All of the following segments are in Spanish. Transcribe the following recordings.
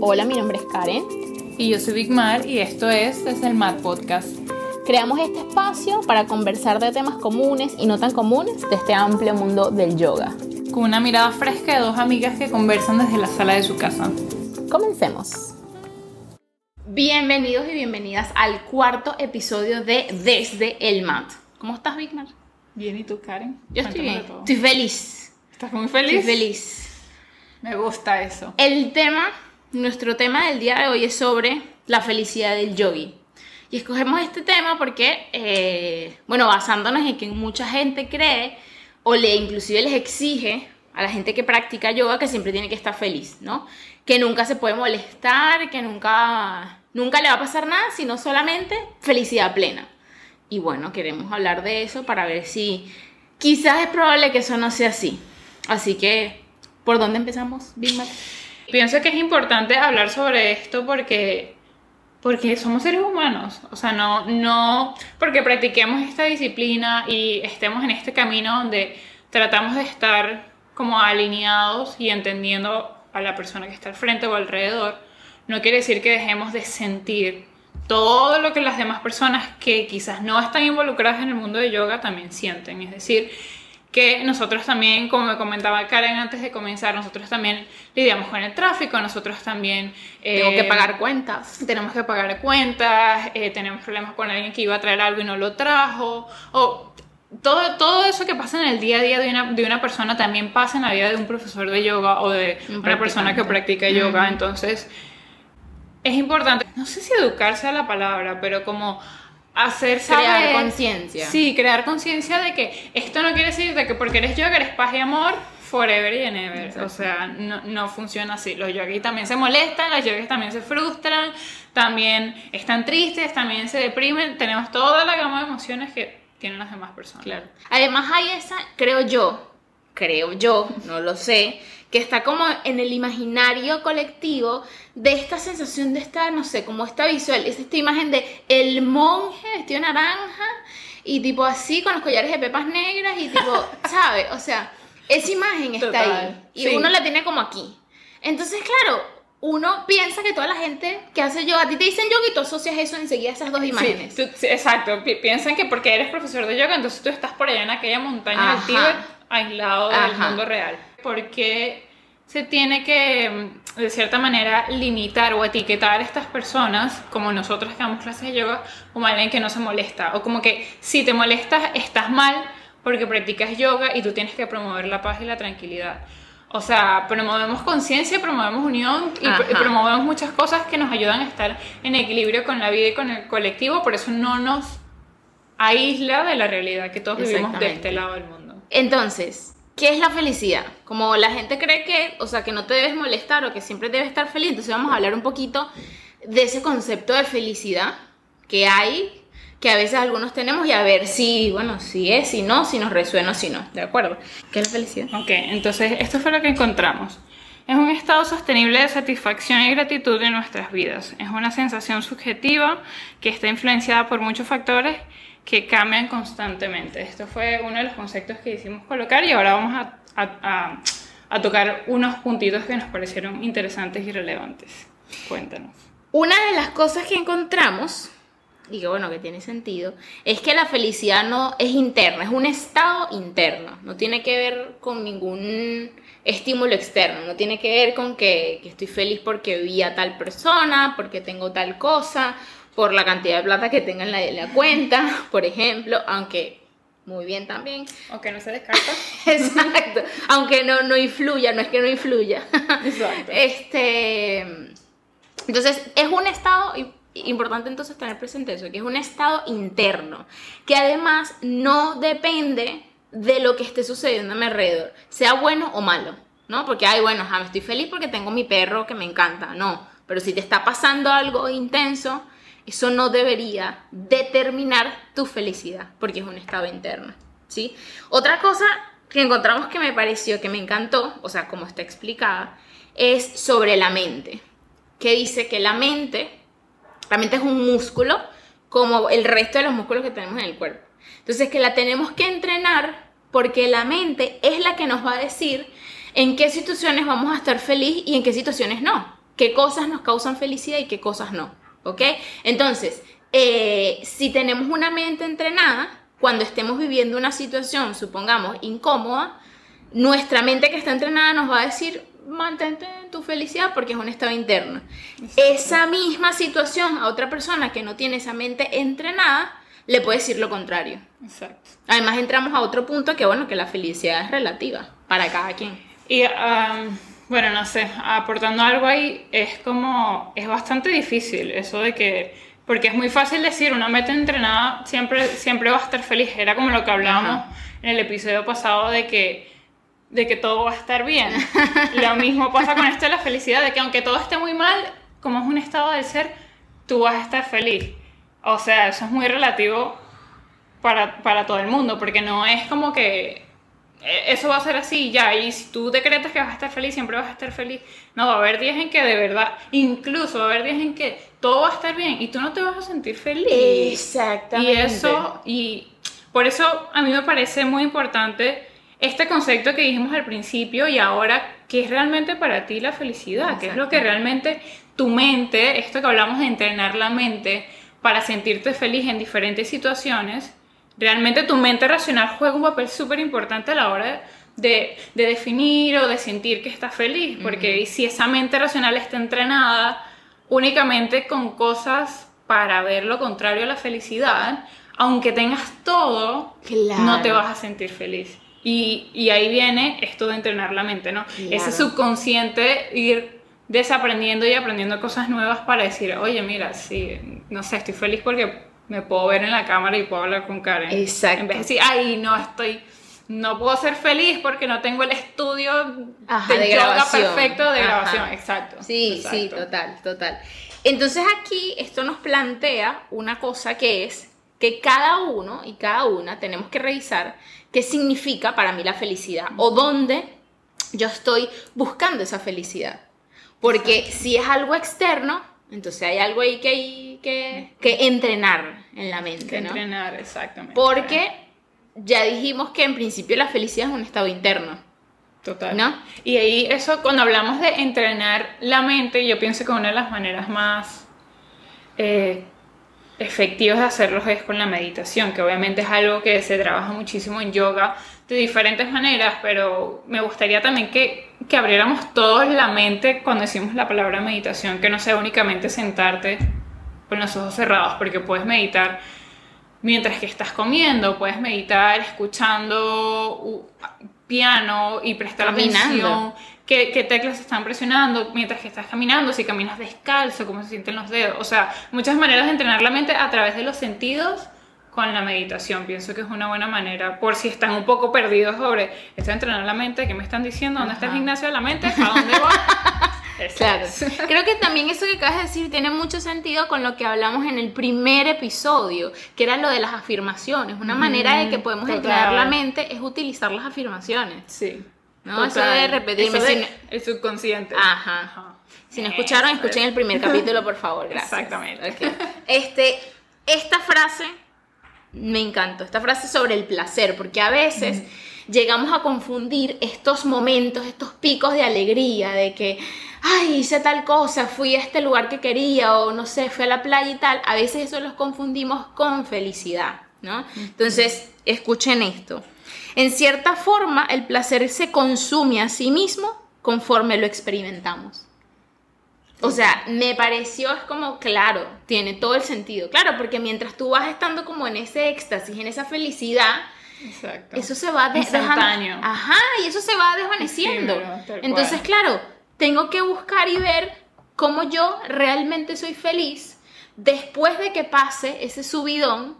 Hola, mi nombre es Karen. Y yo soy Big Mar y esto es Desde el Mar Podcast. Creamos este espacio para conversar de temas comunes y no tan comunes de este amplio mundo del yoga. Con una mirada fresca de dos amigas que conversan desde la sala de su casa. Comencemos. Bienvenidos y bienvenidas al cuarto episodio de Desde el Mat. ¿Cómo estás, Big Mar? Bien, ¿y tú, Karen? Yo estoy bien. Estoy feliz. ¿Estás muy feliz? Estoy feliz. Me gusta eso. El tema, nuestro tema del día de hoy es sobre la felicidad del yogi. Y escogemos este tema porque, eh, bueno, basándonos en que mucha gente cree o le inclusive les exige a la gente que practica yoga que siempre tiene que estar feliz, ¿no? Que nunca se puede molestar, que nunca, nunca le va a pasar nada, sino solamente felicidad plena. Y bueno, queremos hablar de eso para ver si quizás es probable que eso no sea así. Así que ¿Por dónde empezamos, Big Pienso que es importante hablar sobre esto porque, porque somos seres humanos. O sea, no, no porque practiquemos esta disciplina y estemos en este camino donde tratamos de estar como alineados y entendiendo a la persona que está al frente o alrededor, no quiere decir que dejemos de sentir todo lo que las demás personas que quizás no están involucradas en el mundo de yoga también sienten. Es decir, que nosotros también, como me comentaba Karen antes de comenzar, nosotros también lidiamos con el tráfico, nosotros también... Eh, Tengo que pagar cuentas. Tenemos que pagar cuentas, eh, tenemos problemas con alguien que iba a traer algo y no lo trajo, o todo, todo eso que pasa en el día a día de una, de una persona también pasa en la vida de un profesor de yoga o de una persona que practica yoga, entonces es importante, no sé si educarse a la palabra, pero como hacer crear conciencia. Sí, crear conciencia de que esto no quiere decir de que porque eres yoga eres paz y amor forever y ever. O sea, no, no, funciona así. Los yogis también se molestan, los yogis también se frustran, también están tristes, también se deprimen. Tenemos toda la gama de emociones que tienen las demás personas. Claro. Además hay esa, creo yo, creo yo, no lo sé, que está como en el imaginario colectivo de esta sensación de estar, no sé, como esta visual, es esta imagen de el monje vestido naranja y tipo así con los collares de pepas negras y tipo, ¿sabes? O sea, esa imagen está ahí y uno la tiene como aquí. Entonces, claro, uno piensa que toda la gente que hace yoga, a ti te dicen yoga y tú asocias eso enseguida a esas dos imágenes. Sí, exacto. piensan que porque eres profesor de yoga, entonces tú estás por allá en aquella montaña del aislado del mundo real. Porque se tiene que, mm, de cierta manera, limitar o etiquetar a estas personas, como nosotros que damos clases de yoga, como alguien que no se molesta. O como que si te molestas, estás mal porque practicas yoga y tú tienes que promover la paz y la tranquilidad. O sea, promovemos conciencia, promovemos unión y, promovemos muchas cosas que nos ayudan a estar en equilibrio con la vida y con el colectivo, por eso no nos aísla de la realidad que todos vivimos de este lado del mundo. Entonces, ¿qué es la felicidad? Como la gente cree que, o sea, que no te debes molestar o que siempre debes estar feliz, entonces vamos a hablar un poquito de ese concepto de felicidad que hay, que a veces algunos tenemos y a ver si, bueno, si es, si no, si nos resuena si no, ¿de acuerdo? ¿Qué es la felicidad? Ok, entonces esto fue lo que encontramos. Es un estado sostenible de satisfacción y gratitud en nuestras vidas. Es una sensación subjetiva que está influenciada por muchos factores que cambian constantemente. Esto fue uno de los conceptos que hicimos colocar y ahora vamos a, tocar unos puntitos que nos parecieron interesantes y relevantes. Cuéntanos. Una de las cosas que encontramos, y que bueno, que tiene sentido, es que la felicidad no es interna, es un estado interno, no tiene que ver con ningún estímulo externo, no tiene que ver con que, que estoy feliz porque vi a tal persona, porque tengo tal cosa, por la cantidad de plata que tenga en la, cuenta, por ejemplo, aunque muy bien también. Aunque no se descarta. Exacto. Aunque no, no influya, no es que no influya. Exacto. Este, entonces, es un estado importante entonces tener presente eso, que es un estado interno, que además no depende de lo que esté sucediendo a mi alrededor, sea bueno o malo, ¿no? Porque, ay, bueno, me estoy feliz porque tengo mi perro que me encanta, no, pero si te está pasando algo intenso, eso no debería determinar tu felicidad, porque es un estado interno, ¿sí? Otra cosa que encontramos que me pareció, que me encantó, o sea, como está explicada, es sobre la mente, que dice que la mente, la mente es un músculo como el resto de los músculos que tenemos en el cuerpo. Entonces, que la tenemos que entrenar porque la mente es la que nos va a decir en qué situaciones vamos a estar feliz y en qué situaciones no. qué cosas nos causan felicidad y qué cosas no, ¿ok? Entonces, eh, si tenemos una mente entrenada, cuando estemos viviendo una situación, supongamos, incómoda, nuestra mente que está entrenada nos va a decir, mantente en tu felicidad porque es un estado interno. Esa misma situación a otra persona que no tiene esa mente entrenada, le puede decir lo contrario. Exacto. Además entramos a otro punto que bueno, que la felicidad es relativa para cada quien. Y bueno, no sé, aportando algo ahí, es como, es bastante difícil eso de que, porque es muy fácil decir, una meta entrenada siempre, siempre va a estar feliz, era como lo que hablábamos en el episodio pasado de que de que todo va a estar bien. Lo mismo pasa con esto de la felicidad, de que aunque todo esté muy mal, como es un estado del ser, tú vas a estar feliz. O sea, eso es muy relativo para, para todo el mundo, porque no es como que eso va a ser así ya, y si tú decretas que vas a estar feliz, siempre vas a estar feliz. No, va a haber días en que de verdad, incluso va a haber días en que todo va a estar bien y tú no te vas a sentir feliz. Exactamente. Y eso, y por eso a mí me parece muy importante este concepto que dijimos al principio y ahora, ¿qué es realmente para ti la felicidad? ¿Qué es lo que realmente tu mente, esto que hablamos de entrenar la mente para sentirte feliz en diferentes situaciones, realmente tu mente racional juega un papel súper importante a la hora de, definir o de sentir que estás feliz, porque si esa mente racional está entrenada únicamente con cosas para ver lo contrario a la felicidad, aunque tengas todo, no te vas a sentir feliz. Y, ahí viene esto de entrenar la mente, ¿no? Ese subconsciente ir desaprendiendo y aprendiendo cosas nuevas para decir, oye, mira, sí, no sé, estoy feliz porque me puedo ver en la cámara y puedo hablar con Karen. Exacto. En vez de decir, ay, no estoy, no puedo ser feliz porque no tengo el estudio de, yoga perfecto de grabación. Exacto. Sí, sí, total, total. Entonces aquí esto nos plantea una cosa que es que cada uno y cada una tenemos que revisar qué significa para mí la felicidad o dónde yo estoy buscando esa felicidad. Porque si es algo externo, entonces hay algo ahí que hay que, que entrenar en la mente. Que entrenar, exactamente. Porque ya dijimos que en principio la felicidad es un estado interno. Total. ¿No? Y ahí eso, cuando hablamos de entrenar la mente, yo pienso que una de las maneras más eh, efectivos de hacerlos es con la meditación, que obviamente es algo que se trabaja muchísimo en yoga de diferentes maneras, pero me gustaría también que, que abriéramos todos la mente cuando decimos la palabra meditación, que no sea únicamente sentarte con los ojos cerrados, porque puedes meditar mientras que estás comiendo, puedes meditar escuchando piano y prestar atención qué, teclas están presionando mientras que estás caminando, si caminas descalzo, cómo se sienten los dedos. O sea, muchas maneras de entrenar la mente a través de los sentidos con la meditación. Pienso que es una buena manera, por si están un poco perdidos sobre, estoy entrenando la mente, ¿qué me están diciendo? ¿Dónde está el gimnasio de la mente? ¿A dónde voy? Claro. Creo que también eso que acabas de decir tiene mucho sentido con lo que hablamos en el primer episodio, que era lo de las afirmaciones. Una manera de que podemos entrenar la mente es utilizar las afirmaciones. Sí. ¿no? Eso de repetirme. el subconsciente. Ajá. Si no escucharon, escuchen el primer capítulo, por favor. Gracias. Exactamente. Este, esta frase me encantó. Esta frase sobre el placer, porque a veces llegamos a confundir estos momentos, estos picos de alegría, de que, ay, hice tal cosa, fui a este lugar que quería, o no sé, fui a la playa y tal. A veces eso los confundimos con felicidad, ¿no? Entonces, escuchen esto. En cierta forma, el placer se consume a sí mismo conforme lo experimentamos. O sea, me pareció, es como, claro, tiene todo el sentido. Claro, porque mientras tú vas estando como en ese éxtasis, en esa felicidad, eso se va desvaneciendo. Ajá, y eso se va desvaneciendo. Entonces, claro, tengo que buscar y ver cómo yo realmente soy feliz después de que pase ese subidón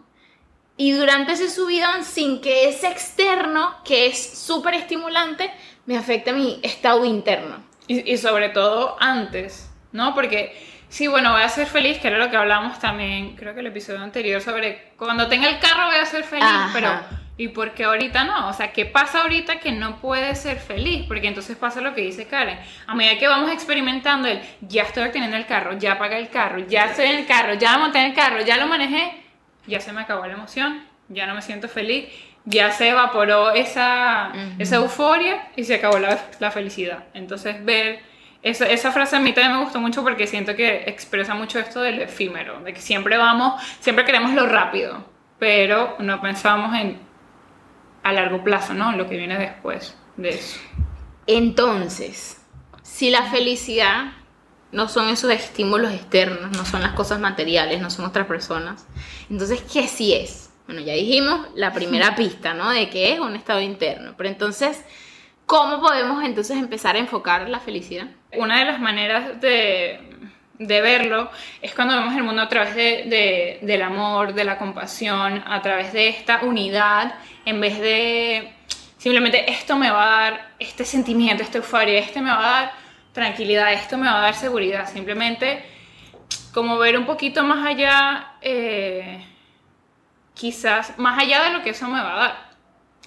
y durante ese subidón, sin que ese externo, que es súper estimulante, me afecte a mi estado interno. Y, y, sobre todo antes, ¿no? Porque sí, bueno, voy a ser feliz, que era lo que hablamos también, creo que el episodio anterior, sobre cuando tenga el carro voy a ser feliz, pero ¿y por qué ahorita no? O sea, ¿qué pasa ahorita que no puede ser feliz? Porque entonces pasa lo que dice Karen. A medida que vamos experimentando el, ya estoy obteniendo el carro, ya pagué el carro, ya estoy en el carro, ya monté en el carro, ya lo manejé, ya se me acabó la emoción, ya no me siento feliz, ya se evaporó esa, esa euforia y se acabó la, la, felicidad. Entonces ver esa, esa, frase a mí también me gustó mucho porque siento que expresa mucho esto del efímero, de que siempre vamos, siempre queremos lo rápido, pero no pensamos en a largo plazo, ¿no? Lo que viene después de eso. Entonces, si la felicidad no son esos estímulos externos, no son las cosas materiales, no son otras personas, entonces, ¿qué sí es? Bueno, ya dijimos la primera pista, ¿no? De que es un estado interno, pero entonces ¿Cómo podemos entonces empezar a enfocar la felicidad? Una de las maneras de, verlo es cuando vemos el mundo a través de, del amor, de la compasión, a través de esta unidad, en vez de simplemente esto me va a dar este sentimiento, esta euforia, este me va a dar tranquilidad, esto me va a dar seguridad, simplemente como ver un poquito más allá, eh, quizás más allá de lo que eso me va a dar.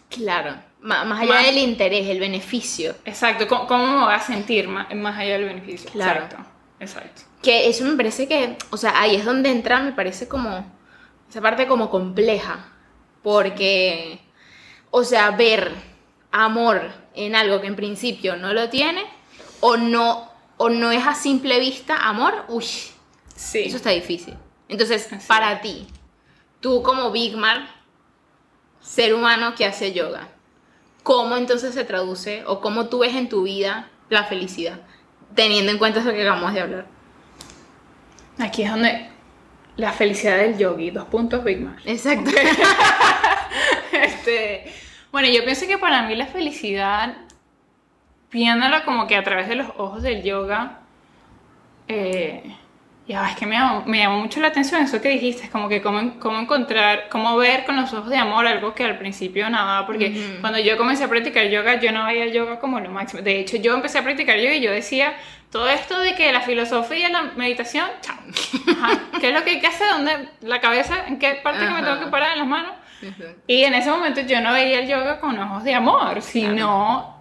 Claro más, allá del interés, el beneficio. Exacto, ¿cómo, me voy a sentir más, allá del beneficio? Claro. Exacto, exacto. Que eso me parece que, o sea, ahí es donde entra, me parece como, esa parte como compleja, porque, o sea, ver amor en algo que en principio no lo tiene, o no, o no es a simple vista amor, uy, sí. eso está difícil. Entonces, para ti, tú como Big Mar, ser humano que hace yoga, ¿cómo entonces se traduce o cómo tú ves en tu vida la felicidad? Teniendo en cuenta eso que acabamos de hablar. Aquí es donde la felicidad del yogi, dos puntos Big Mac. Exacto. este, bueno, yo pienso que para mí la felicidad, viéndola como que a través de los ojos del yoga, eh, ya, es que me llamó, me llamó, mucho la atención eso que dijiste, es como que cómo, cómo, encontrar, cómo ver con los ojos de amor algo que al principio nada, porque cuando yo comencé a practicar yoga, yo no veía el yoga como lo máximo. De hecho, yo empecé a practicar yoga y yo decía, todo esto de que la filosofía y la meditación, chao. ¿Qué es lo que hay que hacer? ¿Dónde? ¿La cabeza? ¿En qué parte que me tengo que parar en las manos? Y en ese momento yo no veía el yoga con ojos de amor, sino,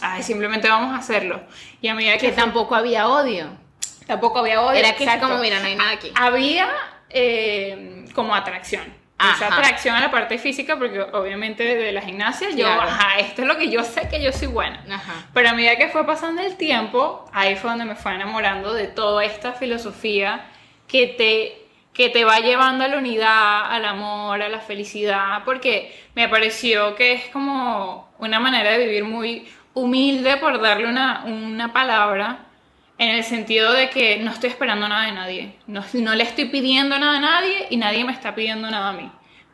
ay, simplemente vamos a hacerlo. Y a medida que... Que tampoco había odio. Tampoco había odio. Era que como, mira, no hay nada aquí. Había eh, como atracción. Esa atracción a la parte física, porque obviamente de la gimnasia yo, ajá, esto es lo que yo sé que yo soy buena. Pero a medida que fue pasando el tiempo, ahí fue donde me fue enamorando de toda esta filosofía que te, que te va llevando a la unidad, al amor, a la felicidad, porque me pareció que es como una manera de vivir muy humilde, por darle una, una palabra, en el sentido de que no estoy esperando nada de nadie. No, no, le estoy pidiendo nada a nadie y nadie me está pidiendo nada a mí.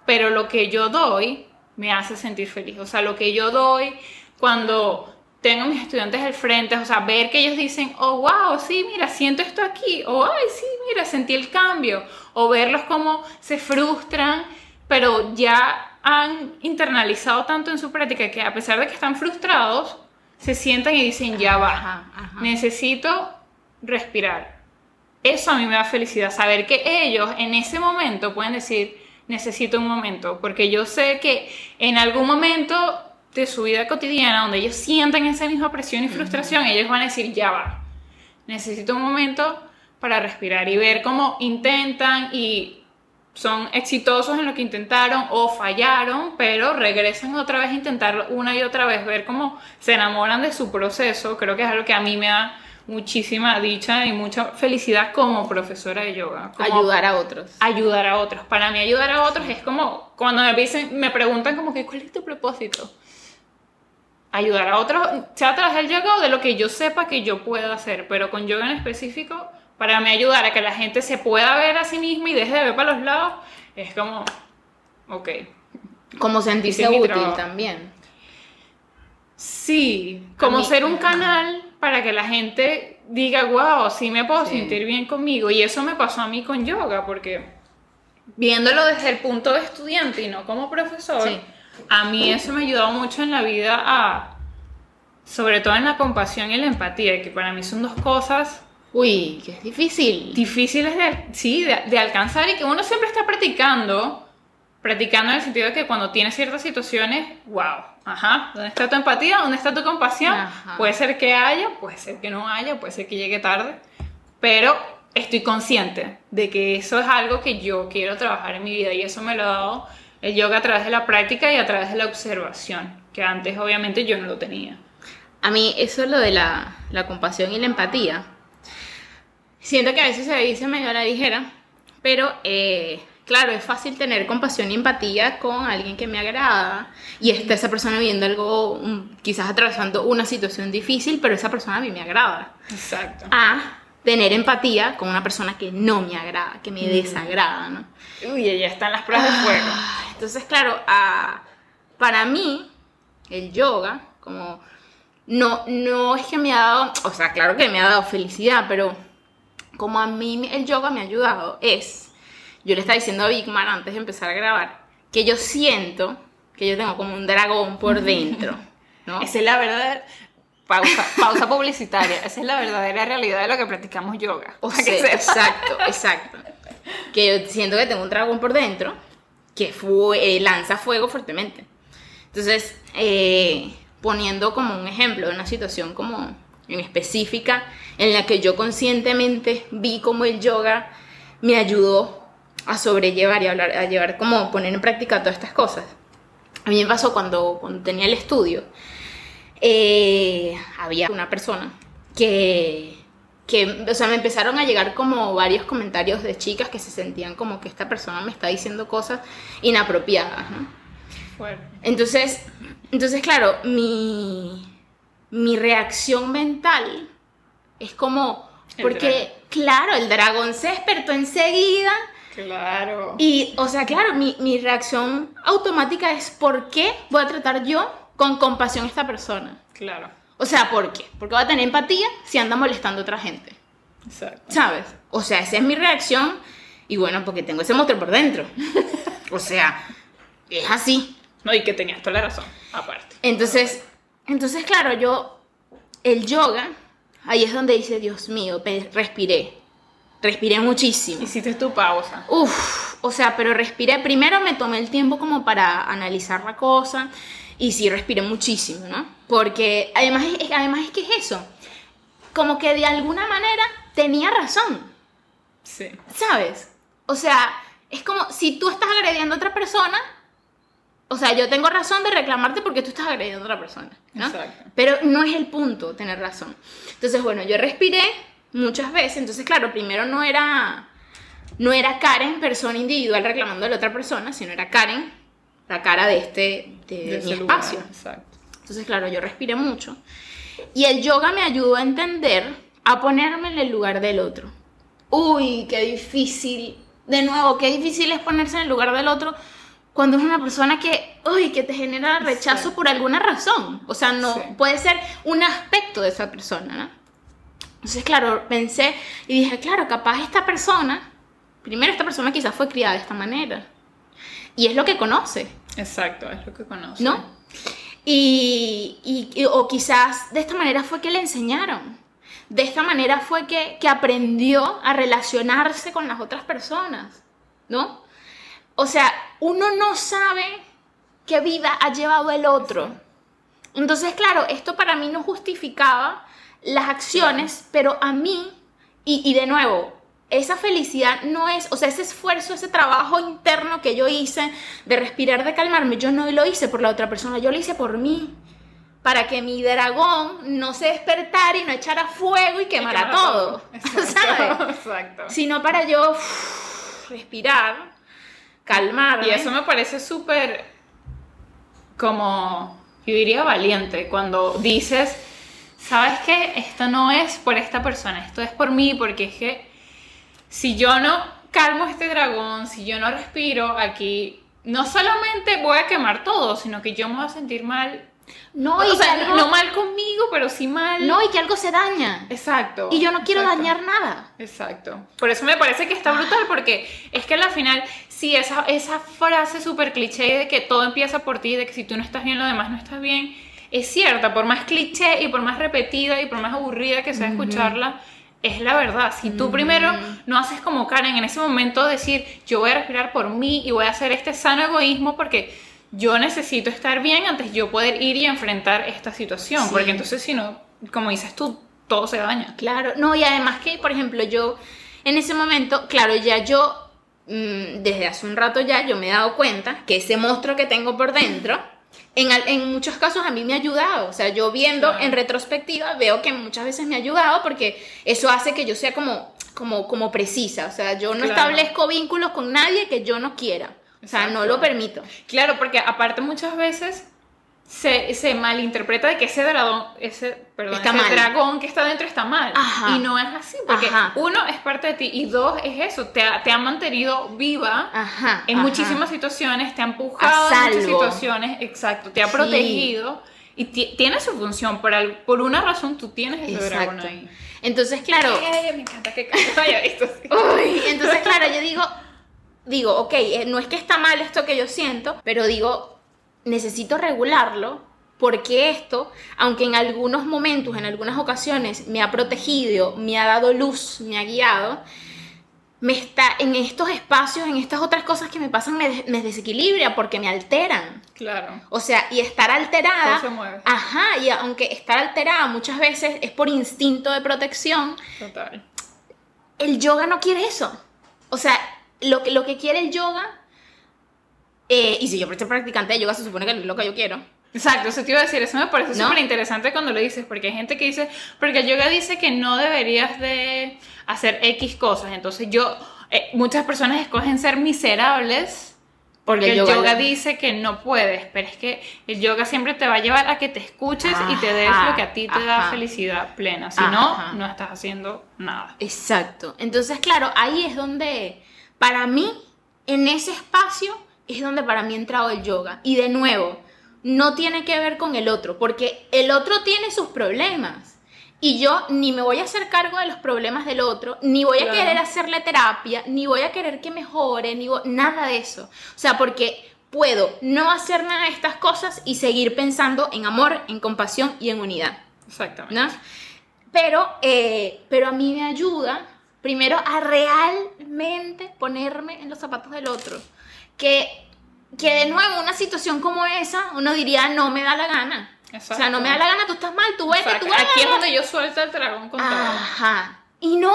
Pero lo que yo doy me hace sentir feliz. O sea, lo que yo doy cuando tengo mis estudiantes al frente, o sea, ver que ellos dicen, oh, wow, sí, mira, siento esto aquí. O, ay, sí, mira, sentí el cambio. O verlos como se frustran, pero ya han internalizado tanto en su práctica que a pesar de que están frustrados, se sientan y dicen, ya va, necesito respirar. Eso a mí me da felicidad, saber que ellos en ese momento pueden decir, necesito un momento, porque yo sé que en algún momento de su vida cotidiana, donde ellos sientan esa misma presión y frustración, ellos van a decir, ya va, necesito un momento para respirar y ver cómo intentan y son exitosos en lo que intentaron o fallaron, pero regresan otra vez a intentarlo una y otra vez, ver cómo se enamoran de su proceso, creo que es algo que a mí me da muchísima dicha y mucha felicidad como profesora de yoga. ayudar a otros. Ayudar a otros. Para mí ayudar a otros es como cuando me dicen, me preguntan como que cuál es tu propósito. Ayudar a otros, sea a través del yoga o de lo que yo sepa que yo pueda hacer, pero con yoga en específico para mí ayudar a que la gente se pueda ver a sí misma y deje de ver para los lados, es como, ok. Como sentirse útil también. Sí, como ser un canal para que la gente diga, wow, sí me puedo sentir bien conmigo. Y eso me pasó a mí con yoga, porque viéndolo desde el punto de estudiante y no como profesor, a mí eso me ha ayudado mucho en la vida a, sobre todo en la compasión y la empatía, que para mí son dos cosas Uy, que es difícil. Difíciles de, sí, de, alcanzar y que uno siempre está practicando. Practicando en el sentido de que cuando tienes ciertas situaciones, wow, ajá, ¿dónde está tu empatía? ¿Dónde está tu compasión? Puede ser que haya, puede ser que no haya, puede ser que llegue tarde, pero estoy consciente de que eso es algo que yo quiero trabajar en mi vida y eso me lo ha dado el yoga a través de la práctica y a través de la observación, que antes obviamente yo no lo tenía. a mí eso es lo de la, la compasión y la empatía. Siento que a veces se dice medio a la ligera, pero eh, claro, es fácil tener compasión y empatía con alguien que me agrada y está esa persona viendo algo, quizás atravesando una situación difícil, pero esa persona a mí me agrada. Exacto. A tener empatía con una persona que no me agrada, que me mm. desagrada, ¿no? Uy, ya están las pruebas de fuego. Ah, entonces, claro, para mí, el yoga, como, no, no es que me ha dado, o sea, claro que me ha dado felicidad, pero como a mí el yoga me ha ayudado, es, yo le estaba diciendo a Bigman antes de empezar a grabar, que yo siento que yo tengo como un dragón por dentro, ¿no? Esa es la verdad, pausa, pausa publicitaria, esa es la verdadera realidad de lo que practicamos yoga. O sea, exacto, exacto. Que yo siento que tengo un dragón por dentro que fue, eh, lanza fuego fuertemente. Entonces, eh, poniendo como un ejemplo de una situación como en específica en la que yo conscientemente vi como el yoga me ayudó a sobrellevar y a, hablar, a llevar como poner en práctica todas estas cosas. A mí me pasó cuando, cuando tenía el estudio, eh, había una persona que, que, o sea, me empezaron a llegar como varios comentarios de chicas que se sentían como que esta persona me está diciendo cosas inapropiadas, ¿no? Entonces, entonces, claro, mi, mi reacción mental es como, porque, claro, el dragón se despertó enseguida. Claro. Y, o sea, claro, mi, mi, reacción automática es, ¿por qué voy a tratar yo con compasión a esta persona? Claro. O sea, ¿por qué? Porque voy a tener empatía si anda molestando a otra gente. Exacto. ¿Sabes? O sea, esa es mi reacción. Y bueno, porque tengo ese monstruo por dentro. o sea, es así. No, y que tenías toda la razón, aparte. Entonces, entonces, claro, yo, el yoga, ahí es donde dice, Dios mío, respiré. Respiré muchísimo. Hiciste tu pausa. Uf, o sea, pero respiré. Primero me tomé el tiempo como para analizar la cosa. Y sí, respiré muchísimo, ¿no? Porque además, además es que es eso. Como que de alguna manera tenía razón. Sí. ¿Sabes? O sea, es como si tú estás agrediendo a otra persona, o sea, yo tengo razón de reclamarte porque tú estás agrediendo a otra persona, ¿no? Exacto. Pero no es el punto tener razón. Entonces, bueno, yo respiré muchas veces, entonces, claro, primero no era, no era Karen, persona individual reclamando a la otra persona, sino era Karen, la cara de este, de, mi espacio. exacto. Entonces, claro, yo respiré mucho. Y el yoga me ayudó a entender, a ponerme en el lugar del otro. Uy, qué difícil. De nuevo, qué difícil es ponerse en el lugar del otro cuando es una persona que, uy, que te genera rechazo por alguna razón. O sea, no puede ser un aspecto de esa persona, ¿no? Entonces, claro, pensé y dije, claro, capaz esta persona, primero esta persona quizás fue criada de esta manera. Y es lo que conoce. Exacto, es lo que conoce. ¿No? Y, y, o quizás de esta manera fue que le enseñaron. De esta manera fue que, que aprendió a relacionarse con las otras personas, ¿no? O sea, uno no sabe qué vida ha llevado el otro. Entonces, claro, esto para mí no justificaba las acciones, pero a mí, y, de nuevo, esa felicidad no es, o sea, ese esfuerzo, ese trabajo interno que yo hice de respirar, de calmarme, yo no lo hice por la otra persona, yo lo hice por mí. Para que mi dragón no se despertara y no echara fuego y quemara todo. Exacto, Exacto. Sino para yo respirar, calmar Y eso me parece súper como, yo diría valiente, cuando dices, ¿sabes qué? Esto no es por esta persona, esto es por mí, porque es que si yo no calmo este dragón, si yo no respiro aquí, no solamente voy a quemar todo, sino que yo me voy a sentir mal no, o sea, no mal conmigo, pero sí mal. No, y que algo se daña. Exacto. Y yo no quiero dañar nada. Exacto. Por eso me parece que está brutal, porque es que al final, sí, esa, esa frase súper cliché de que todo empieza por ti, de que si tú no estás bien, lo demás no estás bien, es cierta, por más cliché y por más repetida y por más aburrida que sea escucharla, es la verdad. Si tú primero no haces como Karen en ese momento, decir, yo voy a respirar por mí y voy a hacer este sano egoísmo porque yo necesito estar bien antes yo poder ir y enfrentar esta situación, porque entonces si no, como dices tú, todo se daña. Claro, no, y además que, por ejemplo, yo en ese momento, claro, ya yo, mm, desde hace un rato ya, yo me he dado cuenta que ese monstruo que tengo por dentro, en, en, muchos casos a mí me ha ayudado. O sea, yo viendo en retrospectiva veo que muchas veces me ha ayudado porque eso hace que yo sea como, como, como precisa. O sea, yo no establezco vínculos con nadie que yo no quiera. O sea, no lo permito. Claro, porque aparte muchas veces se, se, malinterpreta de que ese dragón, ese, perdón, ese dragón que está dentro está mal. Y no es así, porque uno es parte de ti y dos es eso, te ha, te ha mantenido viva en muchísimas situaciones, te ha empujado en muchas situaciones, exacto, te ha protegido y tiene su función, por, por una razón tú tienes ese dragón ahí. Entonces, claro... me encanta que haya visto. entonces, claro, yo digo, digo, ok, eh, no es que está mal esto que yo siento, pero digo, necesito regularlo porque esto, aunque en algunos momentos, en algunas ocasiones me ha protegido, me ha dado luz, me ha guiado, me está en estos espacios, en estas otras cosas que me pasan, me, desequilibra porque me alteran. Claro. O sea, y estar alterada. Se mueve. Ajá, y aunque estar alterada muchas veces es por instinto de protección. Total. El yoga no quiere eso. O sea, lo que, lo que quiere el yoga eh, y si yo soy practicante de yoga, se supone que es lo que yo quiero. Exacto, eso te iba a decir, eso me parece súper interesante cuando lo dices, porque hay gente que dice, porque el yoga dice que no deberías de hacer X cosas, entonces yo, eh, muchas personas escogen ser miserables porque el, yoga, dice que no puedes, pero es que el yoga siempre te va a llevar a que te escuches y te des lo que a ti te da felicidad plena, si no, no estás haciendo nada. Exacto, entonces claro, ahí es donde, para mí, en ese espacio, es donde para mí ha entrado el yoga. Y de nuevo, no tiene que ver con el otro, porque el otro tiene sus problemas. Y yo ni me voy a hacer cargo de los problemas del otro, ni voy a querer hacerle terapia, ni voy a querer que mejore, ni nada de eso. O sea, porque puedo no hacer nada de estas cosas y seguir pensando en amor, en compasión y en unidad. Exactamente. Pero, eh, pero a mí me ayuda primero a realmente ponerme en los zapatos del otro que, que de nuevo una situación como esa, uno diría, no me da la gana. O sea, no me da la gana, tú estás mal, tú vete, tú Aquí es donde yo suelto el dragón con Ajá. Y no,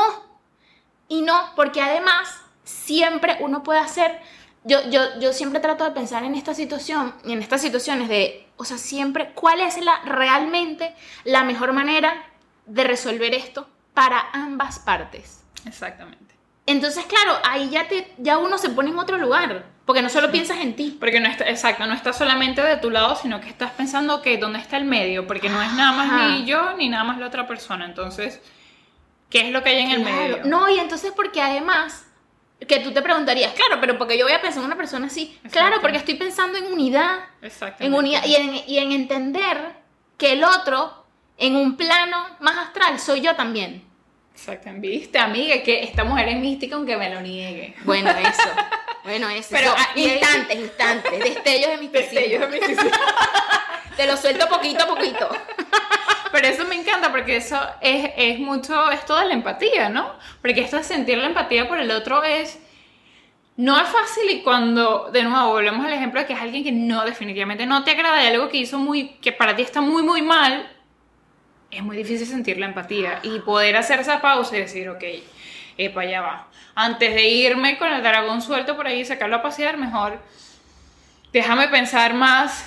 y no, porque además siempre uno puede hacer, yo, yo, yo siempre trato de pensar en esta situación, en estas situaciones de, o sea, siempre, ¿cuál es la, realmente la mejor manera de resolver esto para ambas partes? Exactamente. Entonces, claro, ahí ya, te, ya uno se pone en otro lugar. Porque no solo piensas en ti. Porque no está, exacto, no estás solamente de tu lado, sino que estás pensando que dónde está el medio, porque no es nada más ni yo ni nada más la otra persona. Entonces, ¿qué es lo que hay en el medio? No, y entonces porque además que tú te preguntarías, claro, pero porque yo voy a pensar en una persona así. Claro, porque estoy pensando en unidad. En unidad y en, y en entender que el otro, en un plano más astral, soy yo también. Exacto, viste, amiga, que esta mujer es mística aunque me lo niegue. Bueno, eso. Bueno, eso. Pero instantes, instantes, destellos de misticismo. Destellos de Te lo suelto poquito a poquito. Pero eso me encanta porque eso es, es mucho, es toda la empatía, ¿no? Porque esto de sentir la empatía por el otro es... No es fácil y cuando, de nuevo, volvemos al ejemplo de que es alguien que no, definitivamente no te agrada de algo que hizo muy, que para ti está muy, muy mal, es muy difícil sentir la empatía y poder hacer esa pausa y decir, ok, epa, ya va. Antes de irme con el dragón suelto por ahí y sacarlo a pasear, mejor déjame pensar más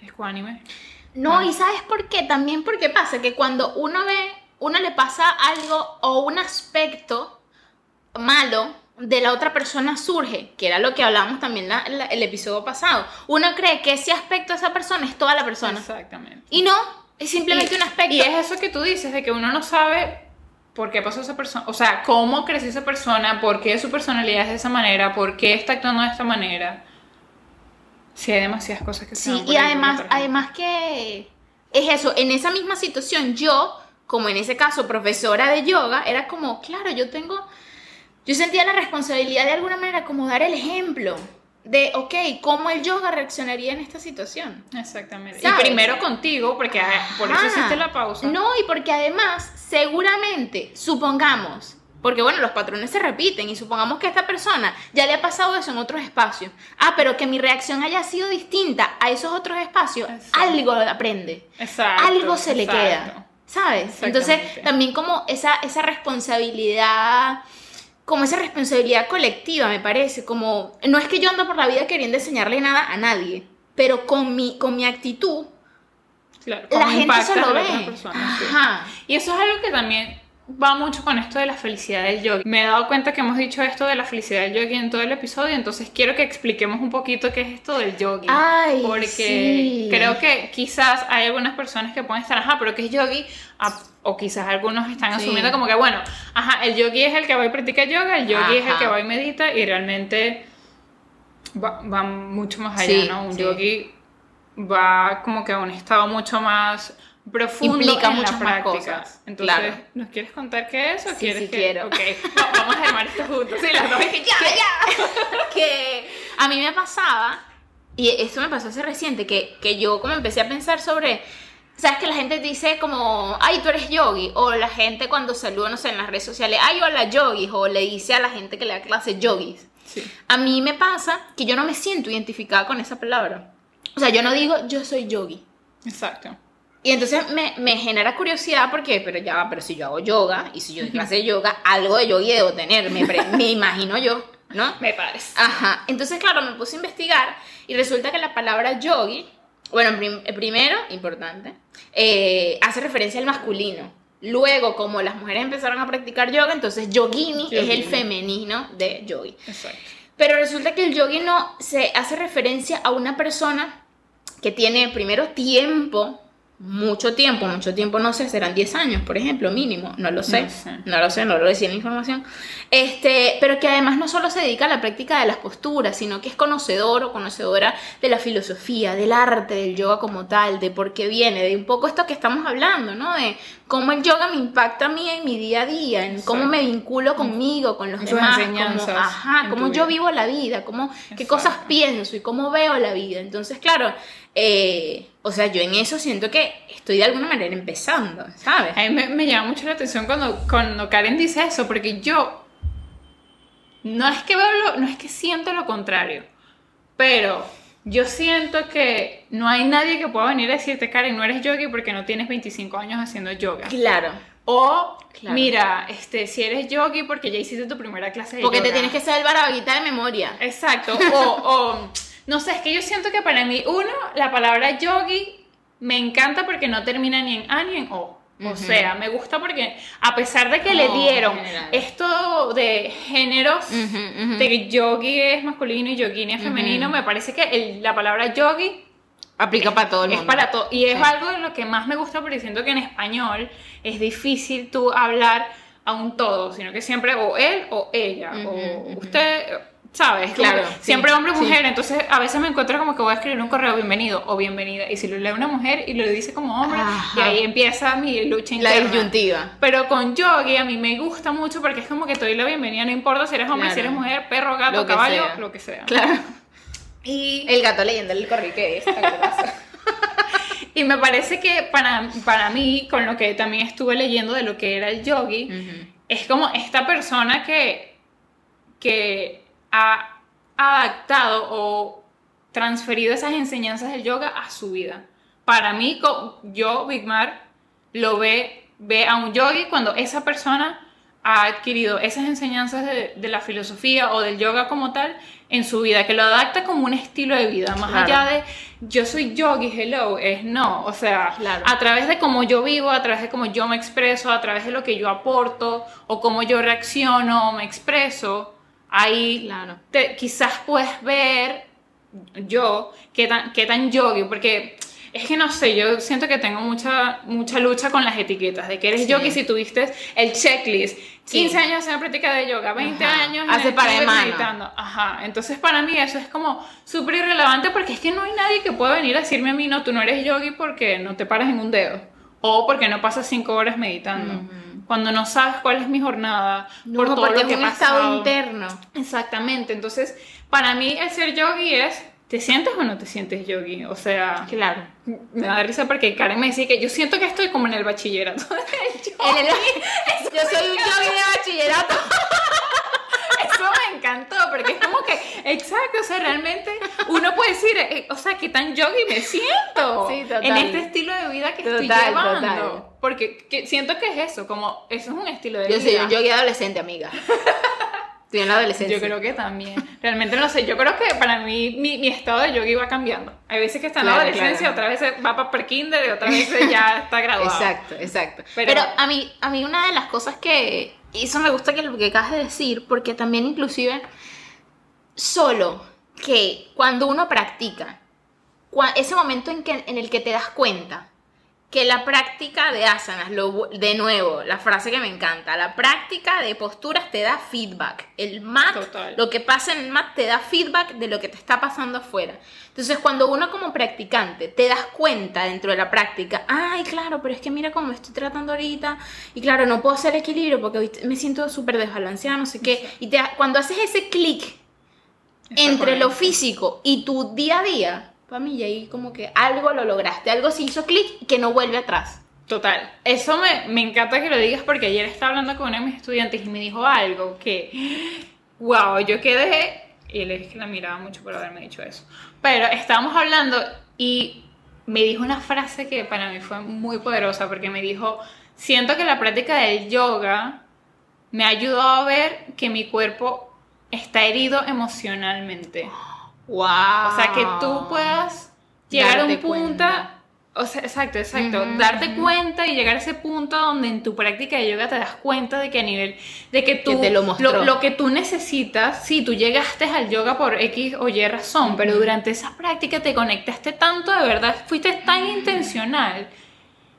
escuánime. No, y ¿sabes por qué? También porque pasa que cuando uno ve, uno le pasa algo o un aspecto malo de la otra persona surge, que era lo que hablábamos también en el episodio pasado. Uno cree que ese aspecto de esa persona es toda la persona. Exactamente. Y no, es simplemente un aspecto. Y es eso que tú dices, de que uno no sabe por qué pasó esa persona, o sea, cómo creció esa persona, por qué su personalidad es de esa manera, por qué está actuando de esta manera. Sí, hay demasiadas cosas que Sí, y además, además que es eso, en esa misma situación yo, como en ese caso profesora de yoga, era como, claro, yo tengo, yo sentía la responsabilidad de alguna manera como dar el ejemplo de, ok, ¿cómo el yoga reaccionaría en esta situación? Exactamente. Y primero contigo, porque por eso hiciste la pausa. No, y porque además, seguramente, supongamos, porque bueno, los patrones se repiten y supongamos que a esta persona ya le ha pasado eso en otros espacios. Ah, pero que mi reacción haya sido distinta a esos otros espacios, algo aprende. Exacto. Algo se le queda. ¿Sabes? Entonces, también como esa, esa responsabilidad como esa responsabilidad colectiva, me parece, como no es que yo ando por la vida queriendo enseñarle nada a nadie, pero con mi, con mi actitud, Claro, la gente se lo ve. sí. Y eso es algo que también va mucho con esto de la felicidad del yogi. Me he dado cuenta que hemos dicho esto de la felicidad del yogi en todo el episodio, entonces quiero que expliquemos un poquito qué es esto del yogi. Ay, porque sí. creo que quizás hay algunas personas que pueden estar, ajá, pero ¿qué es yogi? Ah, o quizás algunos están Sí. asumiendo como que, bueno, ajá, el yogi es el que va y practica yoga, el yogi es el que va y medita y realmente va, va mucho más allá, Sí, ¿no? Un yogi va como que a un estado mucho más profundo Implica en muchas la más cosas, Entonces, claro. ¿nos quieres contar qué es o Sí, quieres sí que... quiero. Ok, va- vamos a armar esto juntos. Sí, las dos dije, ya, ya. que a mí me pasaba, y esto me pasó hace reciente, que, que yo como empecé a pensar sobre, sabes que la gente dice como, ay, tú eres yogi, o la gente cuando saluda, no sé, en las redes sociales, ay, hola yogis, o le dice a la gente que le da clase yogis. Sí. A mí me pasa que yo no me siento identificada con esa palabra. O sea, yo no digo, yo soy yogi. Exacto. Y entonces me, me genera curiosidad porque, pero ya va, pero si yo hago yoga y si yo doy clase de yoga, algo de yogi debo tener, me, me imagino yo, ¿no? Me parece. Ajá, entonces claro, me puse a investigar y resulta que la palabra yogi, bueno, prim- eh, primero, importante, eh, hace referencia al masculino. Luego, como las mujeres empezaron a practicar yoga, entonces yogini, es el femenino de yogi. Exacto. Pero resulta que el yogi no se hace referencia a una persona que tiene primero tiempo, mucho tiempo, mucho tiempo, no sé, serán 10 años, por ejemplo, mínimo, no lo sé, No sé. no lo sé, no lo decía la información, este, pero que además no solo se dedica a la práctica de las posturas, sino que es conocedor o conocedora de la filosofía, del arte del yoga como tal, de por qué viene, de un poco esto que estamos hablando, ¿no? De cómo el yoga me impacta a mí en mi día a día, en cómo Exacto. me vinculo conmigo, con los Sus demás, cómo- ajá, cómo yo vida. vivo la vida, cómo, qué Exacto. cosas pienso y cómo veo la vida. Entonces, claro, eh, o sea, yo en eso siento que estoy de alguna manera empezando, ¿sabes? A mí me, me llama mucho la atención cuando, cuando Karen dice eso, porque yo no es que veo lo- no es que siento lo contrario, pero yo siento que no hay nadie que pueda venir a decirte, Karen, no eres yogi porque no tienes 25 años haciendo yoga. Claro. O, Claro. mira, este, si eres yogi porque ya hiciste tu primera clase de Porque te yoga. tienes que el barabaguita de memoria. Exacto. O, o, no sé, es que yo siento que para mí, uno, la palabra yogi me encanta porque no termina ni en A ni en O. O sea, me gusta porque a pesar de que le No, dieron general. esto de géneros, de que yogi es masculino y yogini es femenino, me parece que el- la palabra yogi Aplica para todo el es para todo. Y es Sí. algo de lo que más me gusta porque siento que en español es difícil tú hablar a un todo, sino que siempre o él o ella, o usted, ¿sabes? Claro, sí, siempre hombre o sí. mujer. Entonces a veces me encuentro como que voy a escribir un correo bienvenido o bienvenida. Y si lo lee una mujer y lo dice como hombre, Ajá. y ahí empieza mi lucha La interna. disyuntiva. Pero con yogi a mí me gusta mucho porque es como que te doy la bienvenida, no importa si eres hombre, si eres mujer, perro, gato, Lo caballo, sea. lo que sea. Claro. Y El gato leyéndole el correo que es. Y me parece que para, para mí, con lo que también estuve leyendo de lo que era el yogi, es como esta persona que, que ha adaptado o transferido esas enseñanzas del yoga a su vida. Para mí, yo, Big Mar, lo ve, ve a un yogi cuando esa persona ha adquirido esas enseñanzas de, de la filosofía o del yoga como tal en su vida, que lo adapta como un estilo de vida, más Claro. allá de yo soy yogi, hello, es no, o sea, Claro. a través de cómo yo vivo, a través de cómo yo me expreso, a través de lo que yo aporto o cómo yo reacciono o me expreso, ahí Claro. te- quizás puedes ver yo qué tan, qué tan yogi, porque es que no sé, yo siento que tengo mucha, mucha lucha con las etiquetas, de que eres Sí. yogi si tuviste el checklist, Sí. 15 años haciendo práctica de yoga, 20 Ajá. años Hace en para meditando. Ajá, entonces para mí eso es como súper irrelevante porque es que no hay nadie que pueda venir a decirme a mí, no, tú no eres yogi porque no te paras en un dedo, o porque no pasas 5 horas meditando. Ujú. Cuando no sabes cuál es mi jornada, por No, todo porque lo que es un estado interno. Exactamente, entonces para mí el ser yogi es, ¿te sientes o no te sientes yogi? O sea, Claro. me da risa porque Karen me decía que yo siento que estoy como en el bachillerato el- yo soy un yogi de bachillerato. Encantó, porque es como que, exacto, o sea, realmente uno puede decir, eh, o sea, qué tan yogi me siento Sí, total. en este estilo de vida que estoy Total, llevando. total. Porque que- siento que es eso, como eso es un estilo de Yo vida. soy un yogi adolescente, amiga. Estoy en la adolescencia. Yo creo que también. Realmente no sé. Yo creo que para mí mi, estado de yoga iba cambiando. Hay veces que está en la adolescencia, otras veces va para pre-kinder y otras veces ya está graduado. Exacto, exacto. Pero, a, mí, a mí una de las cosas que... Y eso me gusta que lo que acabas de decir, porque también inclusive solo que cuando uno practica, ese momento en, que, en el que te das cuenta que la práctica de asanas, lo, de nuevo, la frase que me encanta, la práctica de posturas te da feedback. El mat, lo que pasa en el mat te da feedback de lo que te está pasando afuera. Entonces, cuando uno como practicante te das cuenta dentro de la práctica, ay, claro, pero es que mira cómo estoy tratando ahorita, y claro, no puedo hacer equilibrio porque me siento súper desbalanceada, no sé qué. Y te, cuando haces ese clic entre lo físico y tu día a día, mí, y ahí como que algo lo lograste, algo se hizo clic que no vuelve atrás. Total. Eso me, me, encanta que lo digas porque ayer estaba hablando con uno de mis estudiantes y me dijo algo que, wow, yo quedé, y le dije que la miraba mucho por haberme dicho eso, pero estábamos hablando y me dijo una frase que para mí fue muy poderosa porque me dijo, siento que la práctica del yoga me ayudado a ver que mi cuerpo está herido emocionalmente. Wow. O sea, que tú puedas llegar a un punto, o sea, exacto, exacto, darte cuenta y llegar a ese punto donde en tu práctica de yoga te das cuenta de que a nivel, de que tú, lo, que tú necesitas, sí, tú llegaste al yoga por X o Y razón, pero durante esa práctica te conectaste tanto, de verdad, fuiste tan intencional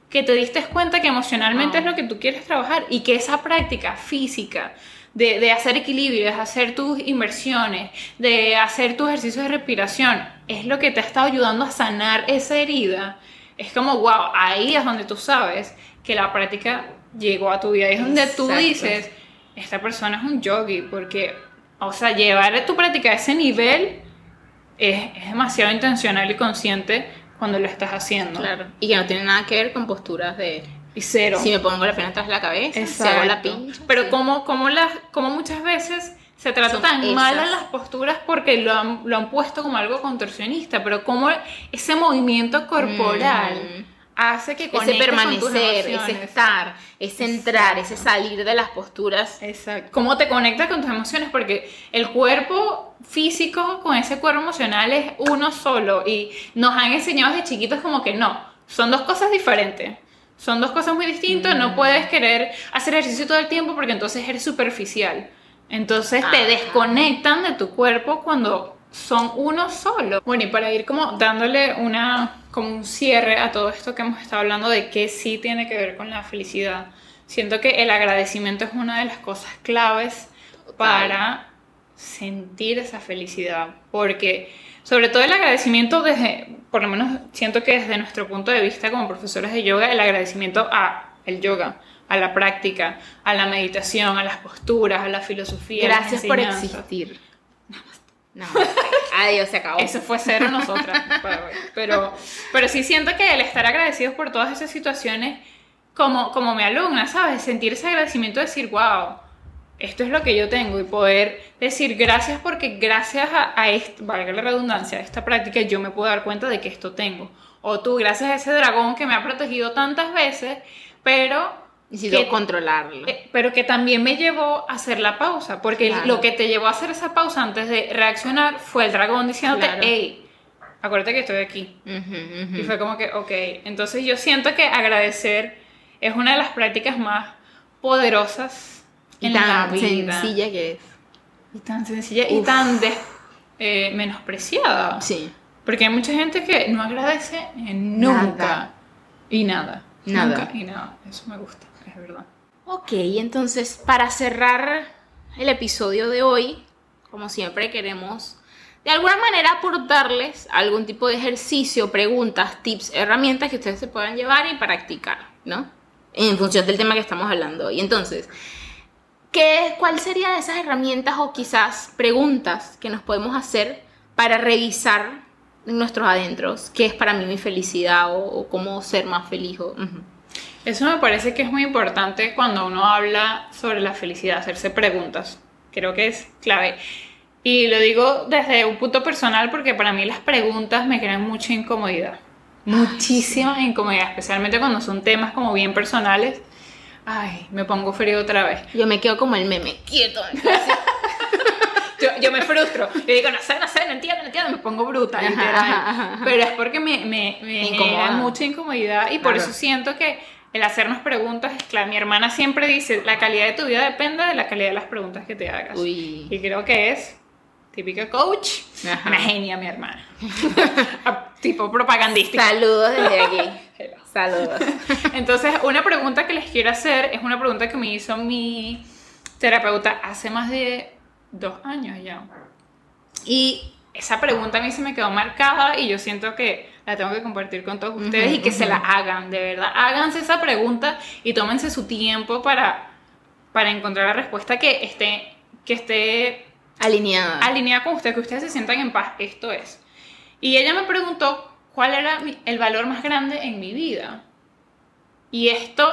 que te diste cuenta que emocionalmente es lo que tú quieres trabajar y que esa práctica física, de, de, hacer equilibrio, de hacer tus inversiones, de hacer tus ejercicios de respiración, es lo que te ha estado ayudando a sanar esa herida. Es como, wow, ahí es donde tú sabes que la práctica llegó a tu vida. Es donde tú dices, esta persona es un yogi, porque, o sea, llevar tu práctica a ese nivel es, es demasiado intencional y consciente cuando lo estás haciendo. Claro. Y que no tiene nada que ver con posturas de y cero. Si me pongo la pena tras la cabeza, se hago la pincha. Pero como, como, las, como muchas veces se trata tan mal en las posturas porque lo han, lo han, puesto como algo contorsionista, pero como ese movimiento corporal mm. hace que ese permanecer, ese estar, ese entrar, ese salir de las posturas. Exacto. Cómo te conectas con tus emociones porque el cuerpo físico con ese cuerpo emocional es uno solo y nos han enseñado desde chiquitos como que no, son dos cosas diferentes. Son dos cosas muy distintas, no mm. puedes querer hacer ejercicio todo el tiempo porque entonces eres superficial. Entonces te desconectan de tu cuerpo cuando son uno solo. Bueno, y para ir como dándole una como un cierre a todo esto que hemos estado hablando de qué sí tiene que ver con la felicidad. Siento que el agradecimiento es una de las cosas claves para sentir esa felicidad, porque sobre todo el agradecimiento desde, por lo menos siento que desde nuestro punto de vista como profesores de yoga, el agradecimiento a el yoga, a la práctica, a la meditación, a las posturas, a la filosofía. Gracias por existir. No, adiós, se acabó. Eso fue cero nosotras. pero, pero sí siento que el estar agradecidos por todas esas situaciones, como, como mi alumna, ¿sabes? Sentir ese agradecimiento, de decir, wow, esto es lo que yo tengo y poder decir gracias porque gracias a, a esto, valga la redundancia, a esta práctica yo me puedo dar cuenta de que esto tengo. O tú, gracias a ese dragón que me ha protegido tantas veces, pero... Decido controlarlo. Eh, pero que también me llevó a hacer la pausa, porque lo que te llevó a hacer esa pausa antes de reaccionar fue el dragón diciéndote, hey, acuérdate que estoy aquí. Y fue como que, ok, entonces yo siento que agradecer es una de las prácticas más poderosas y tan sencilla que es. Y tan sencilla y tan eh, menospreciada. Sí. Porque hay mucha gente que no agradece nunca. Y nada. Nada. Nunca y nada. Eso me gusta, es verdad. Ok, entonces para cerrar el episodio de hoy, como siempre queremos de alguna manera aportarles algún tipo de ejercicio, preguntas, tips, herramientas que ustedes se puedan llevar y practicar, ¿no? En función del tema que estamos hablando hoy. Entonces, ¿Qué, ¿Cuál sería de esas herramientas o quizás preguntas que nos podemos hacer para revisar nuestros adentros? ¿Qué es para mí mi felicidad o, cómo ser más feliz? Eso me parece que es muy importante cuando uno habla sobre la felicidad, hacerse preguntas. Creo que es clave. Y lo digo desde un punto personal porque para mí las preguntas me crean mucha incomodidad. Muchísima incomodidad, especialmente cuando son temas como bien personales Ay, me pongo frío otra vez. Yo me quedo como el meme, quieto. yo, yo, me frustro. Yo digo, no sé, no sé, no entiendo, no entiendo, me pongo bruta, literal. Pero es porque me, me, me genera mucha incomodidad y por eso siento que el hacernos preguntas clave. Mi hermana siempre dice, la calidad de tu vida depende de la calidad de las preguntas que te hagas. Y creo que es típica coach, una genia mi hermana. tipo propagandística. Saludos desde aquí. Saludos. Entonces, una pregunta que les quiero hacer es una pregunta que me hizo mi terapeuta hace más de dos años ya. Y esa pregunta a mí se me quedó marcada y yo siento que la tengo que compartir con todos ustedes y que se la hagan, de verdad. Háganse esa pregunta y tómense su tiempo para, para encontrar la respuesta que esté, que esté alineada. alineada con ustedes, que ustedes se sientan en paz. Esto es. Y ella me preguntó cuál era el valor más grande en mi vida. Y esto,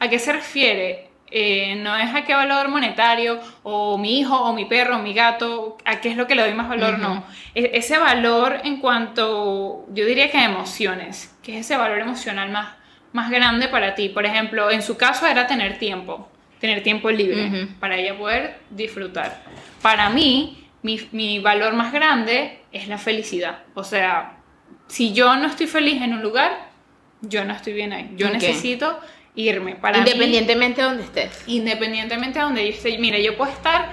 ¿a qué se refiere? Eh, no es a qué valor monetario, o mi hijo, o mi perro, o mi gato, a qué es lo que le doy más valor, no. E-, ese valor en cuanto, yo diría que a emociones, que es ese valor emocional más, más grande para ti. Por ejemplo, en su caso era tener tiempo, tener tiempo libre, para ella poder disfrutar. Para mí, mi, mi valor más grande es la felicidad. O sea, si yo no estoy feliz en un lugar, yo no estoy bien ahí. Yo necesito irme. Para independientemente de donde estés. Independientemente de donde yo esté. Mira, yo puedo estar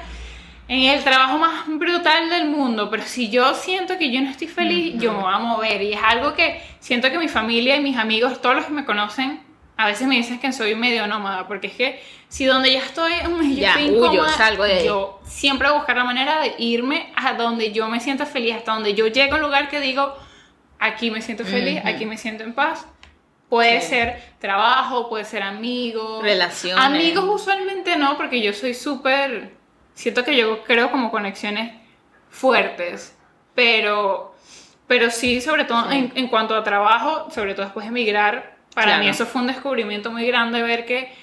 en el trabajo más brutal del mundo, pero si yo siento que yo no estoy feliz, yo me voy a mover. Y es algo que siento que mi familia y mis amigos, todos los que me conocen, a veces me dicen que soy medio nómada, porque es que si donde ya estoy, yo ya, estoy incómoda, salgo de yo siempre voy a buscar la manera de irme a donde yo me sienta feliz, hasta donde yo llego a un lugar que digo, aquí me siento feliz, aquí me siento en paz Puede ser trabajo, puede ser amigos. Relaciones. Amigos usualmente no, porque yo soy súper... Siento que yo creo como conexiones fuertes, pero, pero sí, sobre todo En, cuanto a trabajo, sobre todo después de emigrar, para mí eso fue un descubrimiento muy grande ver que,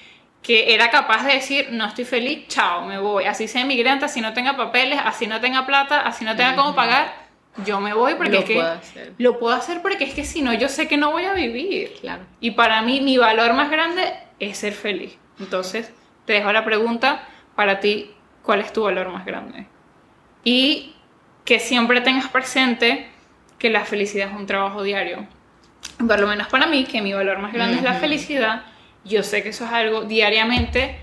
que era capaz de decir, no estoy feliz, chao, me voy. Así sea inmigrante, así no tenga papeles, así no tenga plata, así no tenga cómo pagar, yo me voy porque es que lo puedo hacer porque es que si no yo sé que no voy a vivir. Claro. Y para mí mi valor más grande es ser feliz. Entonces, te dejo la pregunta para ti, ¿cuál es tu valor más grande? Y que siempre tengas presente que la felicidad es un trabajo diario. Por lo menos para mí, que mi valor más grande es la felicidad, yo sé que eso es algo diariamente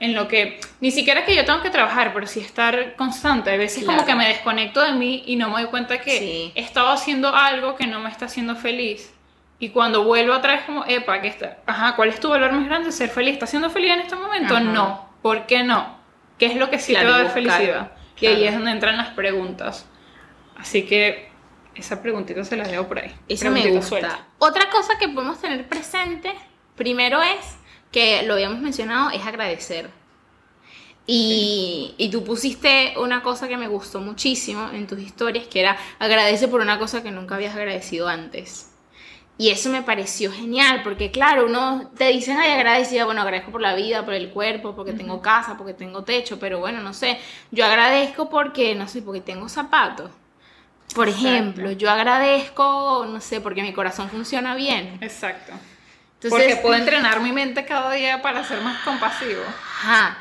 en lo que ni siquiera que yo tengo que trabajar, pero sí estar constante. A veces como que me desconecto de mí y no me doy cuenta que he estado haciendo algo que no me está haciendo feliz. Y cuando vuelvo otra vez como, epa, que está, ajá, ¿cuál es tu valor más grande? ¿Ser feliz? ¿Estás siendo feliz en este momento? No. ¿Por qué no? ¿Qué es lo que sí te va a dar felicidad? Y ahí es donde entran las preguntas. Así que esa preguntita se la dejo por ahí. Esa me gusta. Otra cosa que podemos tener presente, primero es que lo habíamos mencionado, es agradecer. Y, y, tú pusiste una cosa que me gustó muchísimo en tus historias, que era agradece por una cosa que nunca habías agradecido antes. Y eso me pareció genial, porque claro, uno te dicen, ay, agradecida, bueno, agradezco por la vida, por el cuerpo, porque tengo casa, porque tengo techo, pero bueno, no sé, yo agradezco porque, no sé, porque tengo zapatos. Por ejemplo, yo agradezco, no sé, porque mi corazón funciona bien. Exacto. Porque puedo entrenar mi mente cada día para ser más compasivo. Ajá.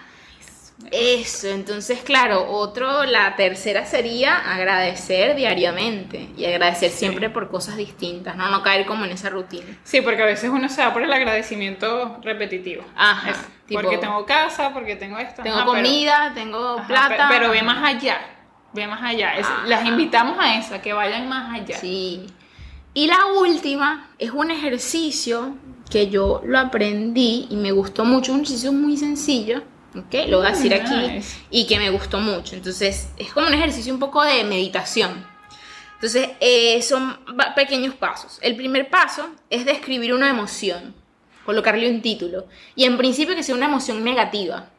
Eso, entonces claro, otro, la tercera sería agradecer diariamente y agradecer siempre por cosas distintas, ¿no? No caer como en esa rutina. Sí, porque a veces uno se da por el agradecimiento repetitivo. Ajá. porque tengo casa, porque tengo esto. Tengo comida, tengo plata. Pero, ve más allá, ve más allá. las invitamos a eso, a que vayan más allá. Sí. Y la última es un ejercicio que yo lo aprendí y me gustó mucho, un ejercicio muy sencillo, ¿ok? Lo voy a decir aquí y que me gustó mucho. Entonces, es como un ejercicio un poco de meditación. Entonces, eh, son pequeños pasos. El primer paso es describir una emoción, colocarle un título. Y en principio que sea una emoción negativa.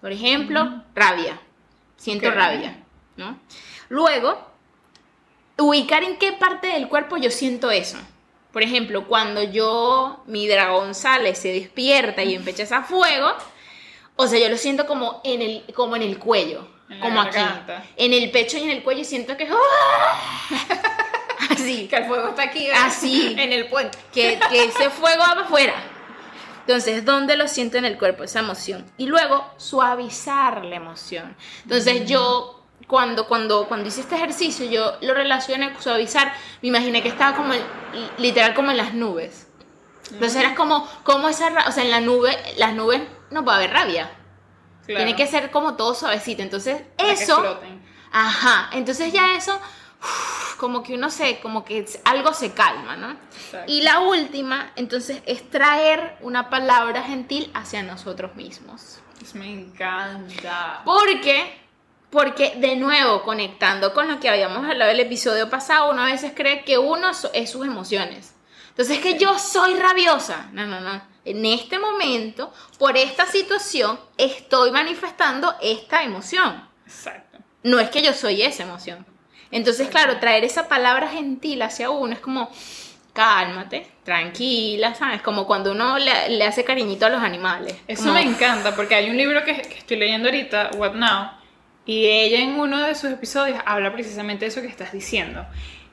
Por ejemplo, rabia. Siento rabia, ¿no? Luego, ubicar en qué parte del cuerpo yo siento eso. Por ejemplo, cuando yo, mi dragón sale, se despierta y empieza a fuego, o sea, yo lo siento como en el, como en el cuello, como aquí. En el pecho y en el cuello siento que... ¡ah! Así. Que el fuego está aquí. Así. En el puente. Que, que ese fuego va afuera. Entonces, ¿dónde lo siento en el cuerpo esa emoción? Y luego, suavizar la emoción. Entonces, yo cuando, cuando, cuando hice este ejercicio, yo lo relacioné con suavizar, me imaginé que estaba como, literal, como en las nubes. Entonces era como, como esa, o sea, en la nube, las nubes no puede haber rabia. Tiene que ser como todo suavecito. Entonces, eso. Ajá. Entonces ya eso, como que uno se, como que algo se calma, ¿no? Y la última, entonces, es traer una palabra gentil hacia nosotros mismos. me encanta. Porque porque, de nuevo, conectando con lo que habíamos hablado el episodio pasado, uno a veces cree que uno es sus emociones. Entonces, es que yo soy rabiosa. No, no, no. En este momento, por esta situación, estoy manifestando esta emoción. Exacto. No es que yo soy esa emoción. Entonces, claro, traer esa palabra gentil hacia uno es como, cálmate, tranquila, ¿sabes? Como cuando uno le, hace cariñito a los animales. Eso me encanta, porque hay un libro que, que estoy leyendo ahorita, What Now, y ella en uno de sus episodios habla precisamente de eso que estás diciendo.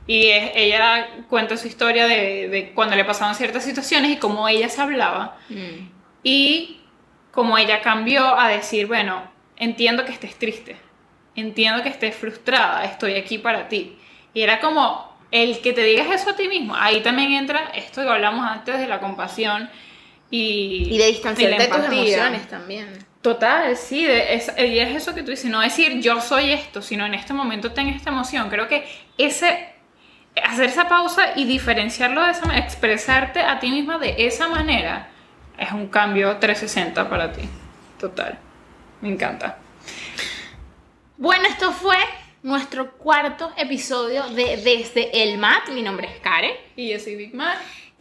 Y ella cuenta su historia de, de, cuando le pasaban ciertas situaciones y cómo ella se hablaba. Mm. Y cómo ella cambió a decir, bueno, entiendo que estés triste, entiendo que estés frustrada, estoy aquí para ti. Y era como el que te digas eso a ti mismo. Ahí también entra esto que hablamos antes de la compasión y, y de distanciarte de tus emociones también. Total, sí, es, y es eso que tú dices, no decir yo soy esto, sino en este momento tengo esta emoción. Creo que ese, hacer esa pausa y diferenciarlo de esa manera, expresarte a ti misma de esa manera, es un cambio 360 para ti. Total, me encanta. Bueno, esto fue nuestro cuarto episodio de Desde el Mat. Mi nombre es Karen. Y yo soy Big Mat.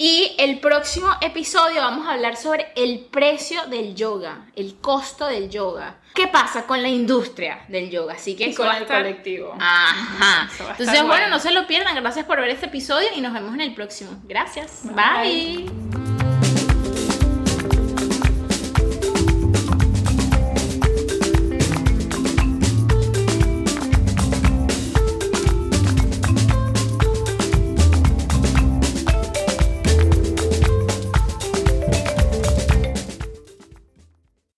Y el próximo episodio vamos a hablar sobre el precio del yoga, el costo del yoga. ¿Qué pasa con la industria del yoga? Así que y con el colectivo. Ajá. Entonces, bueno, no se lo pierdan. Gracias por ver este episodio y nos vemos en el próximo. Gracias. Bye.